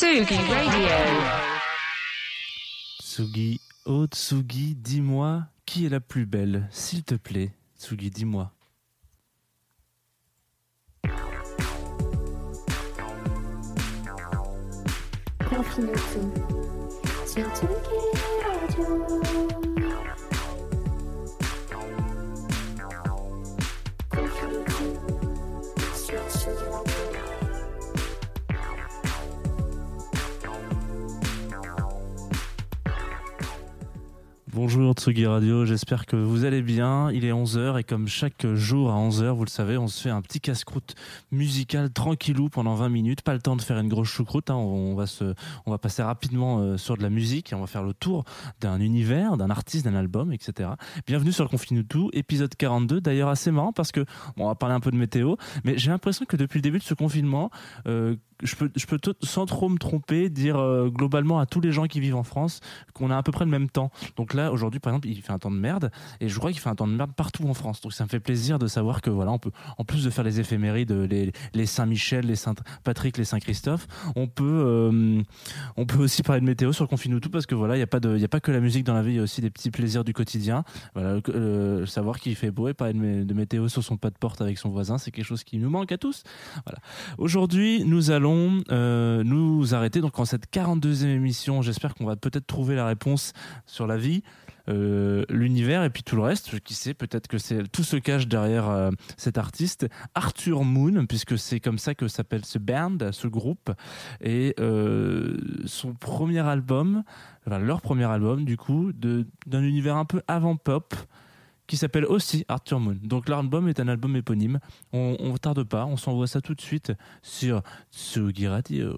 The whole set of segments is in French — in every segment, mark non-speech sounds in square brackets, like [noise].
Sugi Radio. Tsugi, oh Tsugi, dis-moi, qui est la plus belle S'il te plaît, Tsugi, dis-moi. Confinuto sur Tsugi Radio. Bonjour Tsugi Radio, j'espère que vous allez bien. Il est 11h et comme chaque jour à 11h, vous le savez, on se fait un petit casse-croûte musical tranquillou pendant 20 minutes. Pas le temps de faire une grosse choucroute, hein. on, va passer rapidement euh, sur de la musique et on va faire le tour d'un univers, d'un artiste, d'un album, etc. Bienvenue sur le Confinuto, épisode 42. D'ailleurs assez marrant parce que, on va parler un peu de météo, mais j'ai l'impression que depuis le début de ce confinement, euh, je peux, tout- sans trop me tromper dire euh, globalement à tous les gens qui vivent en France qu'on a à peu près le même temps. Donc là, aujourd'hui, par exemple, il fait un temps de merde, et je crois qu'il fait un temps de merde partout en France. Donc ça me fait plaisir de savoir que voilà, on peut, en plus de faire les éphémérides, les, les Saint-Michel, les Saint-Patrick, les Saint-Christophe, on peut, euh, on peut aussi parler de météo sur Confinuto parce que voilà, il n'y a pas a pas que la musique dans la vie, il y a aussi des petits plaisirs du quotidien. Voilà, euh, savoir qu'il fait beau et parler de, de météo sur son pas de porte avec son voisin, c'est quelque chose qui nous manque à tous. Voilà. Aujourd'hui, nous allons euh, nous arrêter donc en cette 42e émission. J'espère qu'on va peut-être trouver la réponse sur la vie, euh, l'univers et puis tout le reste. Qui sait, peut-être que tout se cache derrière euh, cet artiste, Arthur Moon, puisque c'est comme ça que s'appelle ce band, ce groupe, et son premier album, leur premier album du coup, d'un univers un peu avant pop qui s'appelle aussi Arthur Moon. Donc l'album est un album éponyme. On, on tarde pas, on s'envoie ça tout de suite sur Tsugi Radio.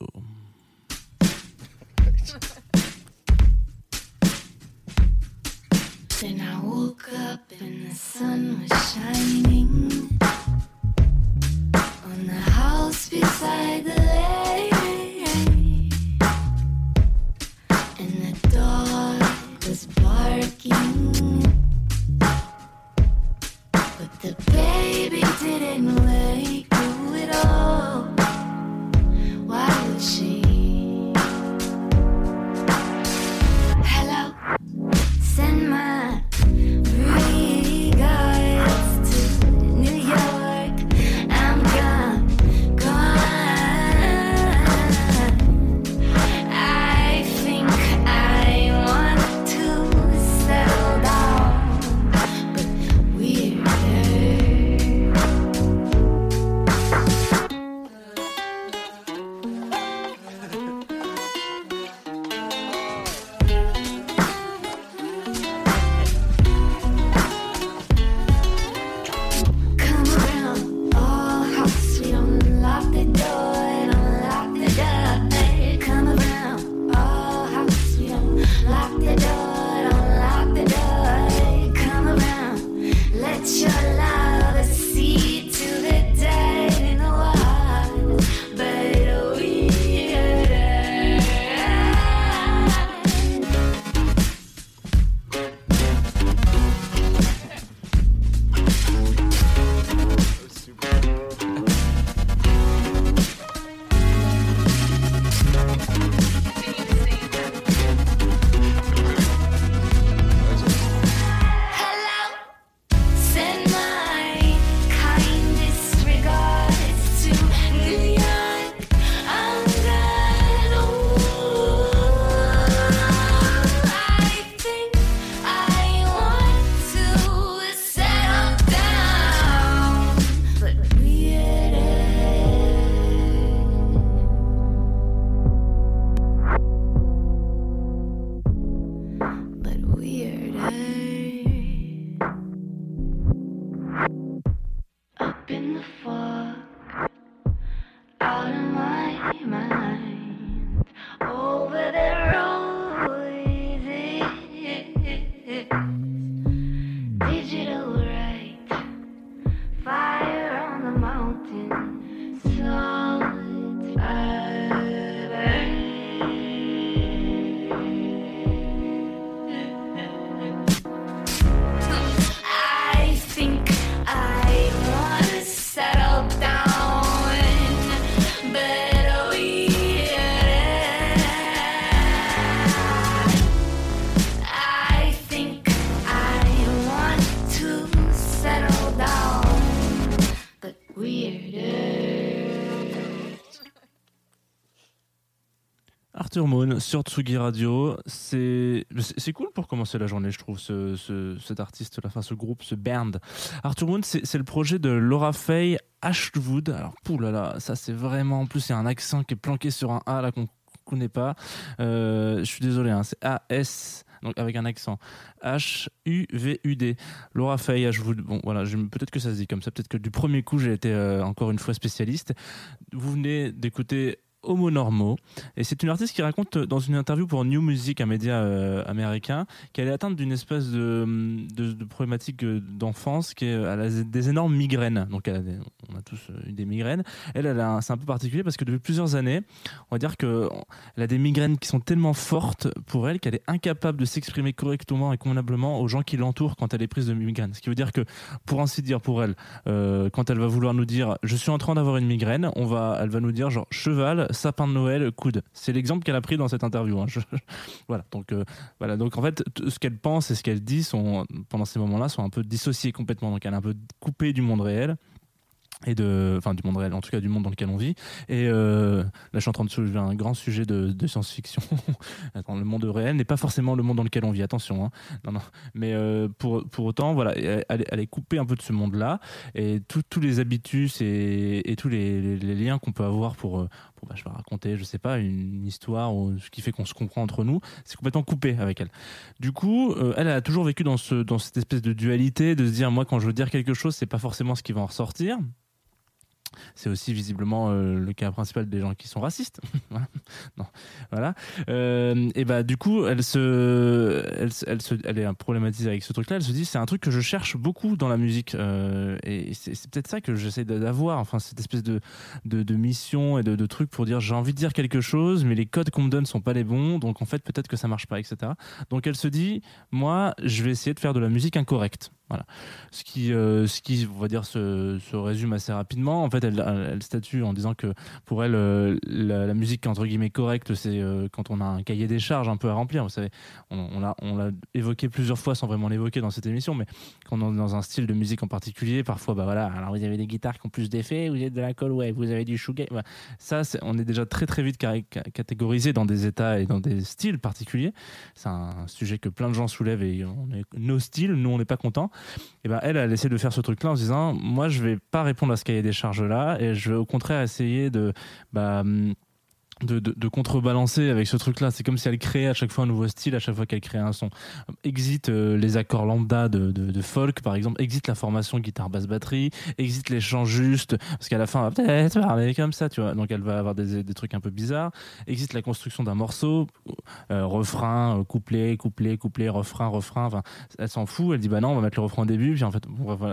Then I woke up and the sun was shining on the house beside the lake, and the dog was barking, didn't wake Arthur Moon sur Tsugi Radio. C'est c'est c'est cool pour commencer la journée, je trouve, ce, ce- cet artiste-là, enfin ce groupe, ce band. Arthur Moon, c'est c'est le projet de Laura Faye Ashwood. Alors, poulala, ça c'est vraiment. En plus, a un accent qui est planqué sur un A là qu'on connaît pas. Euh, je suis désolé, hein, c'est A-S. Donc avec un accent H-U-V-U-D Laura Faye Ashwood bon voilà je- peut-être que ça se dit comme ça peut-être que du premier coup j'ai été euh, encore une fois spécialiste vous venez d'écouter Homo Normo. Et c'est une artiste qui raconte euh, dans une interview pour New Music, un média euh, américain, qu'elle est atteinte d'une espèce de, de problématique euh, d'enfance qui est a des énormes migraines. Donc on a tous eu des migraines. Elle, c'est un peu particulier parce que depuis plusieurs années, on va dire que elle a des migraines qui sont tellement fortes pour elle qu'elle est incapable de s'exprimer correctement et convenablement aux gens qui l'entourent quand elle est prise de migraine. Ce qui veut dire que, pour ainsi dire, pour elle, quand elle va vouloir nous dire je suis en train d'avoir une migraine, on va, elle va nous dire genre cheval, sapin de Noël, coude. C'est l'exemple qu'elle a pris dans cette interview. hein. Voilà. Donc euh, voilà. Donc en fait, ce qu'elle pense et ce qu'elle dit sont pendant ces moments-là sont un peu dissociés complètement. Donc elle est un peu coupée du monde réel. Et de, enfin du monde réel, en tout cas du monde dans lequel on vit. Et euh, là, je suis en train de soulever un grand sujet de, science-fiction. [laughs] Le monde réel n'est pas forcément le monde dans lequel on vit. Attention, hein. non, non. Mais euh, pour, pour autant, voilà, elle, est- coupée un peu de ce monde-là et tout- tous les habitus et, et tous les liens qu'on peut avoir pour, bah, je vais raconter, je sais pas, une histoire ou ce qui fait qu'on se comprend entre nous, c'est complètement coupé avec elle. Du coup, euh, elle a toujours vécu dans, dans cette espèce de dualité de se dire, moi, quand je veux dire quelque chose, c'est pas forcément ce qui va en ressortir. C'est aussi visiblement euh, le cas principal des gens qui sont racistes. [laughs] Non. Voilà. Euh, et bah du coup, elle se, elle, elle, se, elle est problématisée avec ce truc-là. Elle se dit, c'est un truc que je cherche beaucoup dans la musique, euh, et c'est peut-être ça que j'essaie d'avoir. Enfin, cette espèce de, de, mission et de, de truc pour dire, j'ai envie de dire quelque chose, mais les codes qu'on me donne sont pas les bons, donc en fait peut-être que ça marche pas, etc. Donc elle se dit, moi, je vais essayer de faire de la musique incorrecte. Voilà. Ce qui, euh, ce qui, on va dire, se, se résume assez rapidement. En fait, elle, statue en disant que pour elle, euh, la, la musique entre guillemets correcte, c'est euh, quand on a un cahier des charges un peu à remplir. Vous savez, on, l'a, on l'a évoqué plusieurs fois sans vraiment l'évoquer dans cette émission, mais quand on est dans un style de musique en particulier, parfois, bah voilà, alors vous avez des guitares qui ont plus d'effets, vous avez de la cold wave, vous avez du shoegaze. Voilà. Ça, on est déjà très très vite catégorisé dans des états et dans des styles particuliers. C'est un sujet que plein de gens soulèvent et on est nos styles, nous on n'est pas contents. Et ben elle, elle essaie de faire ce truc-là en se disant, moi je vais pas répondre à ce cahier des charges-là et je vais au contraire essayer de bah, hum, de, de, de contrebalancer avec ce truc-là. C'est comme si elle créait à chaque fois un nouveau style, à chaque fois qu'elle créait un son. Exit euh, les accords lambda de, de, folk, par exemple. Exit la formation guitare basse batterie. Exit les chants justes, parce qu'à la fin, elle va peut-être parler comme ça, tu vois. Donc elle va avoir des, des trucs un peu bizarres. Exit la construction d'un morceau, euh, refrain, euh, couplet, couplet, couplet, refrain, refrain. Enfin, elle s'en fout. Elle dit bah non, on va mettre le refrain au début. Puis en fait,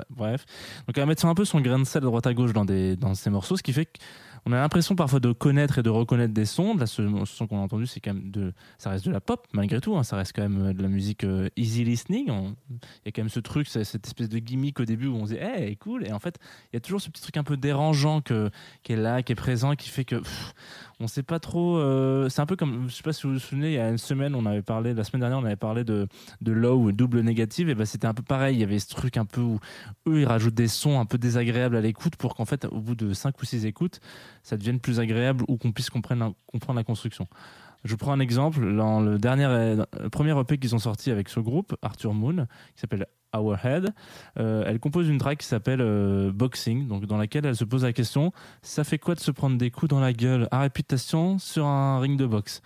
bref. Donc elle va mettre un peu son grain de sel à droite à gauche dans des dans ces morceaux, ce qui fait que on a l'impression parfois de connaître et de reconnaître des sons. Là, ce, son qu'on a entendu, c'est quand même de, ça reste de la pop malgré tout. hein. ça reste quand même euh, de la musique euh, easy listening. Il y a quand même ce truc, cette espèce de gimmick au début où on se dit, hey, cool. Et en fait, il y a toujours ce petit truc un peu dérangeant que, qui est là, qui est présent, qui fait que pff, on sait pas trop. euh, c'est un peu comme, je sais pas si vous vous souvenez, il y a une semaine, on avait parlé, la semaine dernière, on avait parlé de, de low ou double négative. Et ben c'était un peu pareil. Il y avait ce truc un peu où eux, ils rajoutent des sons un peu désagréables à l'écoute pour qu'en fait, au bout de 5 ou 6 écoutes, ça devienne plus agréable ou qu'on puisse comprendre, la construction. Je prends un exemple. Dans le, dernier, le premier EP qu'ils ont sorti avec ce groupe, Arthur Moon, qui s'appelle Our Head, euh, elle compose une track qui s'appelle euh, Boxing, donc dans laquelle elle se pose la question ça fait quoi de se prendre des coups dans la gueule? À réputation sur un ring de boxe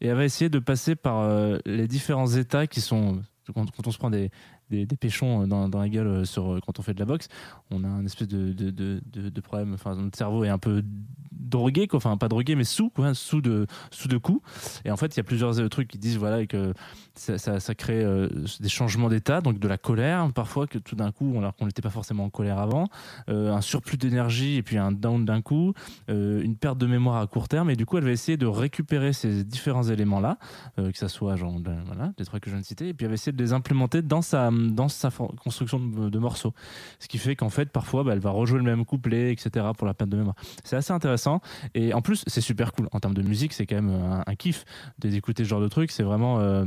Et elle va essayer de passer par euh, les différents états qui sont. Quand on se prend des, des, péchons dans, la gueule euh, sur, quand on fait de la boxe, on a un espèce de, de problème. Enfin, notre cerveau est un peu drogué, quoi. enfin pas drogué, mais sous, quoi, sous de, sous de coups. Et en fait, il y a plusieurs euh, trucs qui disent voilà que ça, crée euh, des changements d'état, donc de la colère, parfois que tout d'un coup, alors qu'on n'était pas forcément en colère avant, euh, un surplus d'énergie et puis un down d'un coup, une perte de mémoire à court terme. Et du coup, elle va essayer de récupérer ces différents éléments-là, que ça soit genre, de- voilà, des trois que je viens de citer, et puis elle va essayer de les implémenter dans sa, dans sa construction de, morceaux. Ce qui fait qu'en fait, parfois, bah, elle va rejouer le même couplet, etc., pour la perte de mémoire. C'est assez intéressant. Et en plus, c'est super cool. En termes de musique, c'est quand même un, un kiff d'écouter ce genre de truc. C'est vraiment. euh,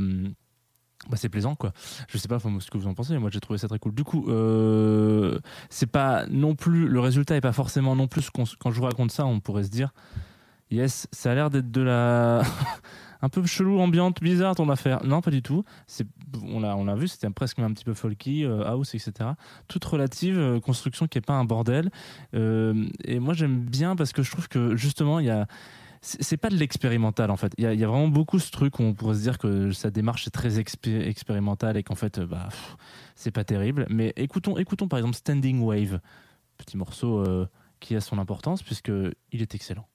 bah, c'est plaisant quoi. Je sais pas ce que vous en pensez, mais moi j'ai trouvé ça très cool. Du coup, euh, c'est pas non plus le résultat est pas forcément non plus quand je vous raconte ça, on pourrait se dire yes, ça a l'air d'être de la [laughs] un peu chelou, ambiante, bizarre ton affaire. Non, pas du tout. C'est, on l'a, on l'a vu, c'était presque un petit peu folky, euh, house, etc. Toute relative, euh, construction qui est pas un bordel. Euh, et moi, j'aime bien parce que je trouve que justement, il y a c'est pas de l'expérimental en fait. Il y, a, vraiment beaucoup ce truc où on pourrait se dire que sa démarche est très expé- expérimentale et qu'en fait, bah, c'est pas terrible. Mais écoutons, écoutons par exemple Standing Wave, petit morceau qui a son importance puisque il est excellent.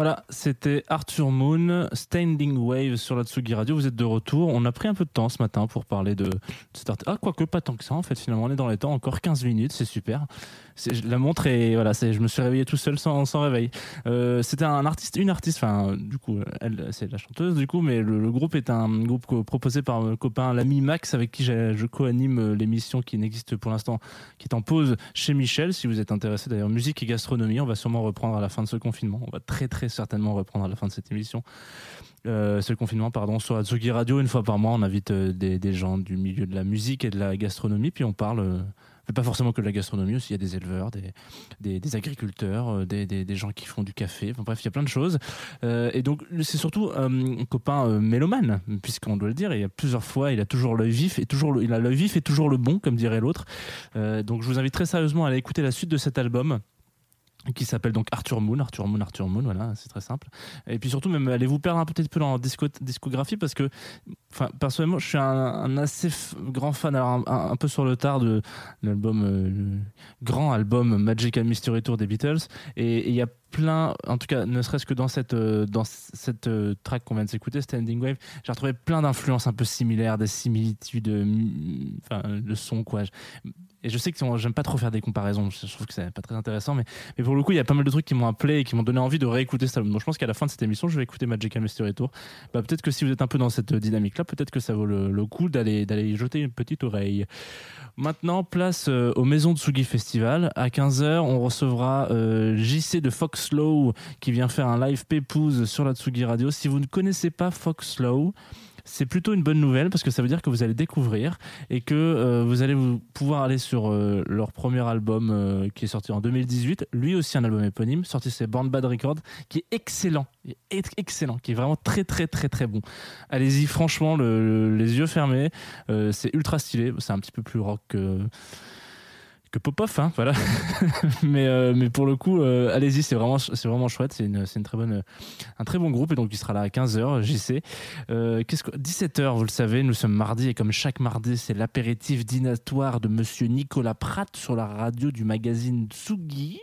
Voilà, c'était Arthur Moon, Standing Wave sur la Tsugi Radio. Vous êtes de retour. On a pris un peu de temps ce matin pour parler de cet artiste. Ah, quoique pas tant que ça, en fait, finalement, on est dans les temps. Encore 15 minutes, c'est super. La montre est. Voilà, je me suis réveillé tout seul sans, sans réveil. Euh, c'était un artiste, une artiste, enfin, du coup, elle, c'est la chanteuse, du coup, mais le, groupe est un groupe proposé par mon copain, l'ami Max, avec qui je co-anime l'émission qui n'existe pour l'instant, qui est en pause chez Michel. Si vous êtes intéressé d'ailleurs, musique et gastronomie, on va sûrement reprendre à la fin de ce confinement. On va très très certainement reprendre à la fin de cette émission. Euh, c'est le confinement, pardon, sur Atsugi Radio. Une fois par mois, on invite euh, des, gens du milieu de la musique et de la gastronomie, puis on parle. euh, mais pas forcément que de la gastronomie aussi, il y a des éleveurs, des, agriculteurs, euh, des, gens qui font du café, enfin bref, il y a plein de choses. Et donc c'est surtout un copain mélomane, puisqu'on doit le dire, il y a plusieurs fois, il a toujours l'œil vif, et toujours le- il a l'œil vif et toujours le bon, comme dirait l'autre. Donc je vous invite très sérieusement à aller écouter la suite de cet album qui s'appelle donc Arthur Moon, Arthur Moon, Arthur Moon, voilà, c'est très simple. Et puis surtout, même allez vous perdre un petit peu dans la disco- discographie parce que, enfin, personnellement, je suis un, assez grand fan, alors un, peu sur le tard de l'album, euh, grand album Magical Mystery Tour des Beatles. Et il y a plein, en tout cas, ne serait-ce que dans cette, euh, dans cette euh, track qu'on vient de s'écouter, Standing Wave, j'ai retrouvé plein d'influences un peu similaires, des similitudes, euh, enfin, le son, quoi. Et je sais que j'aime pas trop faire des comparaisons, je trouve que c'est pas très intéressant, mais, pour le coup, il y a pas mal de trucs qui m'ont appelé et qui m'ont donné envie de réécouter cet album. Donc je pense qu'à la fin de cette émission, je vais écouter Magical Mystery Tour. Bah, peut-être que si vous êtes un peu dans cette dynamique-là, peut-être que ça vaut le, coup d'aller y jeter une petite oreille. Maintenant, place euh, aux Maisons de Festival. À 15h, on recevra euh, JC de Foxlow qui vient faire un live pépouze sur la Tsugi Radio. Si vous ne connaissez pas Foxlow, c'est plutôt une bonne nouvelle parce que ça veut dire que vous allez découvrir et que euh, vous allez pouvoir aller sur euh, leur premier album euh, qui est sorti en 2018, lui aussi un album éponyme, sorti chez Band Bad Records, qui est excellent, est excellent, qui est vraiment très très très très bon. Allez-y, franchement, le- le- les yeux fermés, c'est ultra stylé, c'est un petit peu plus rock que Popov, hein, voilà. [laughs] mais, euh, mais pour le coup, euh, allez-y, c'est vraiment, vraiment chouette. C'est une, une très bonne, un très bon groupe et donc il sera là à 15h, JC. Euh, que 17h, vous le savez, nous sommes mardi et comme chaque mardi, c'est l'apéritif dînatoire de monsieur Nicolas Pratt sur la radio du magazine Tsugi.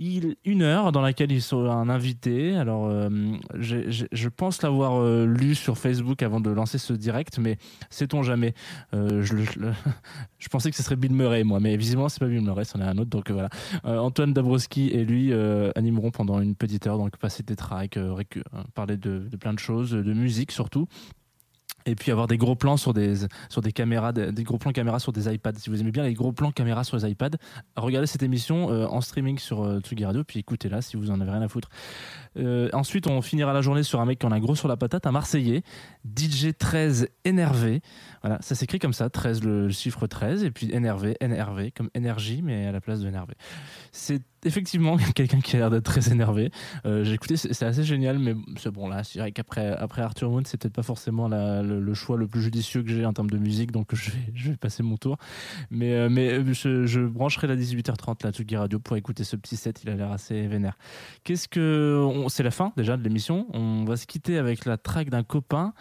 Une heure dans laquelle il sera un invité. Alors, euh, je pense l'avoir euh, lu sur Facebook avant de lancer ce direct, mais sait-on jamais. Euh, je, [laughs] je pensais que ce serait Bill Murray, moi, mais visiblement, c'est pas Bill Murray, c'en est un autre. Donc voilà. Antoine Dabrowski et lui animeront pendant une petite heure, donc passer des tracks, parler de, de plein de choses, de musique surtout. Et puis avoir des gros plans sur des, sur des caméras, des, gros plans caméra sur des iPads. Si vous aimez bien les gros plans caméra sur les iPads, regardez cette émission euh, en streaming sur euh, Tsugi Radio, puis écoutez-la si vous en avez rien à foutre. Euh, ensuite, on finira la journée sur un mec qui en a gros sur la patate, un Marseillais, DJ 13 énervé. Voilà, ça s'écrit comme ça, 13 le, chiffre 13, et puis énervé, NRV, comme énergie, mais à la place de énervé. C'est effectivement [laughs] quelqu'un qui a l'air d'être très énervé. Euh, J'ai écouté, c'est assez génial, mais c'est bon là, c'est vrai qu'après après Arthur Moon, c'est peut-être pas forcément le, choix le plus judicieux que j'ai en termes de musique, donc je vais, passer mon tour. Mais, euh, mais je, je brancherai la 18h30 la Tsugi Radio pour écouter ce petit set, il a l'air assez vénère. Qu'est-ce que. C'est la fin déjà de l'émission. On va se quitter avec la track d'un copain.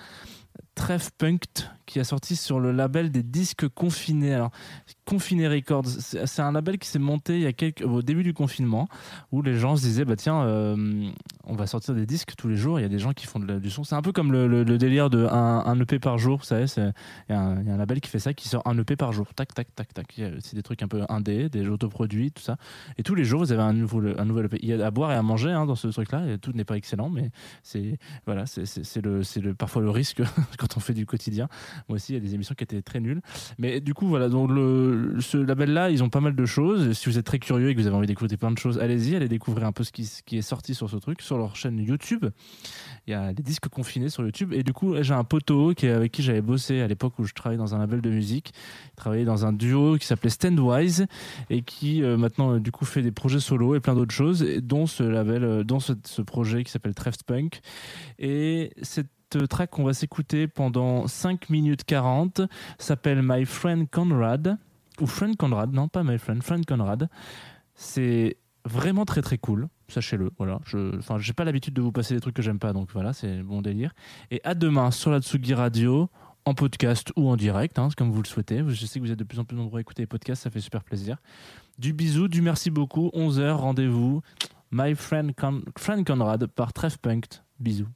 Treff Punkt qui a sorti sur le label des disques confinés. Alors, Confiné Records, c'est un label qui s'est monté il y a quelques, au début du confinement où les gens se disaient bah tiens, euh, on va sortir des disques tous les jours. Il y a des gens qui font du son. C'est un peu comme le, délire de un, EP par jour. Vous savez, il y, a un y a un label qui fait ça, qui sort un EP par jour. Tac, tac, tac, tac. C'est des trucs un peu indés, des autoproduits, tout ça. Et tous les jours, vous avez un nouveau, un nouvel EP. Il y a à boire et à manger hein, dans ce truc-là. Tout n'est pas excellent, mais c'est voilà, le, le parfois le risque [laughs] quand on fait du quotidien. Moi aussi, il y a des émissions qui étaient très nulles. Mais du coup, voilà, donc le, ce label-là, ils ont pas mal de choses. Si vous êtes très curieux et que vous avez envie d'écouter plein de choses, allez-y, allez découvrir un peu ce qui, est sorti sur ce truc, sur leur chaîne YouTube. Il y a des disques confinés sur YouTube. Et du coup, j'ai un poteau qui, avec qui j'avais bossé à l'époque où je travaillais dans un label de musique. Il travaillait dans un duo qui s'appelait Standwise et qui euh, maintenant, euh, du coup, fait des projets solo et plein d'autres choses, dont ce label, euh, dont ce, ce projet qui s'appelle Treft Punk. Et cette track qu'on va s'écouter pendant 5 minutes 40 s'appelle My Friend Conrad ou Friend Conrad, non pas My Friend, Friend Conrad. C'est vraiment très très cool, sachez-le. Voilà, je, enfin, j'ai pas l'habitude de vous passer des trucs que j'aime pas, donc voilà, c'est bon délire. Et à demain sur la Tsugi Radio, en podcast ou en direct, hein, comme vous le souhaitez. Je sais que vous êtes de plus en plus nombreux à écouter les podcasts, ça fait super plaisir. Du bisou, du merci beaucoup. 11h, rendez-vous. My Friend, Con- Conrad par Punkt. Bisous.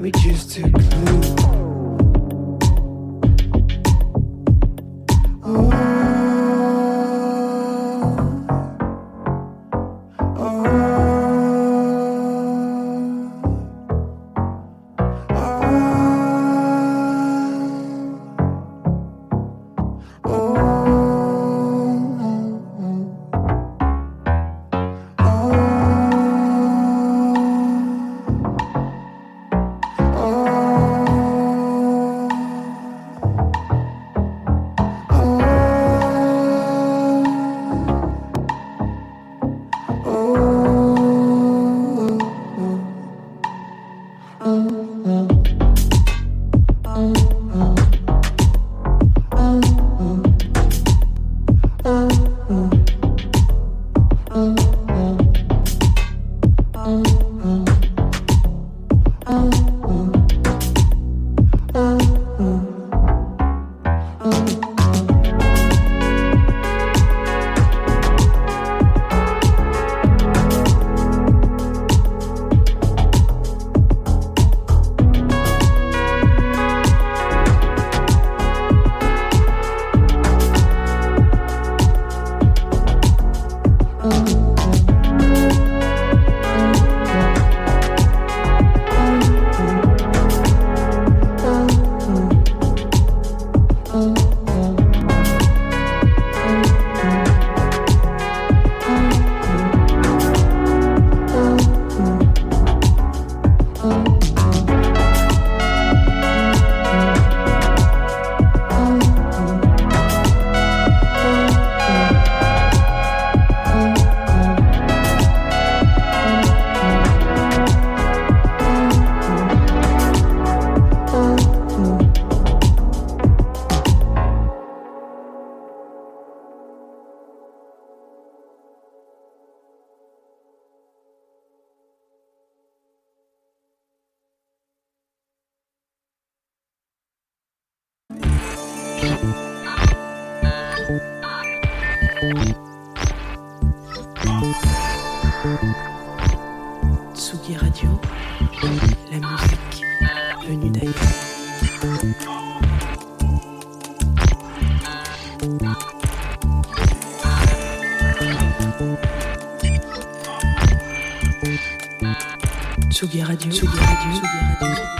we choose to glue. Tsugi Radio, Tsugi Radio, Tsugi Radio.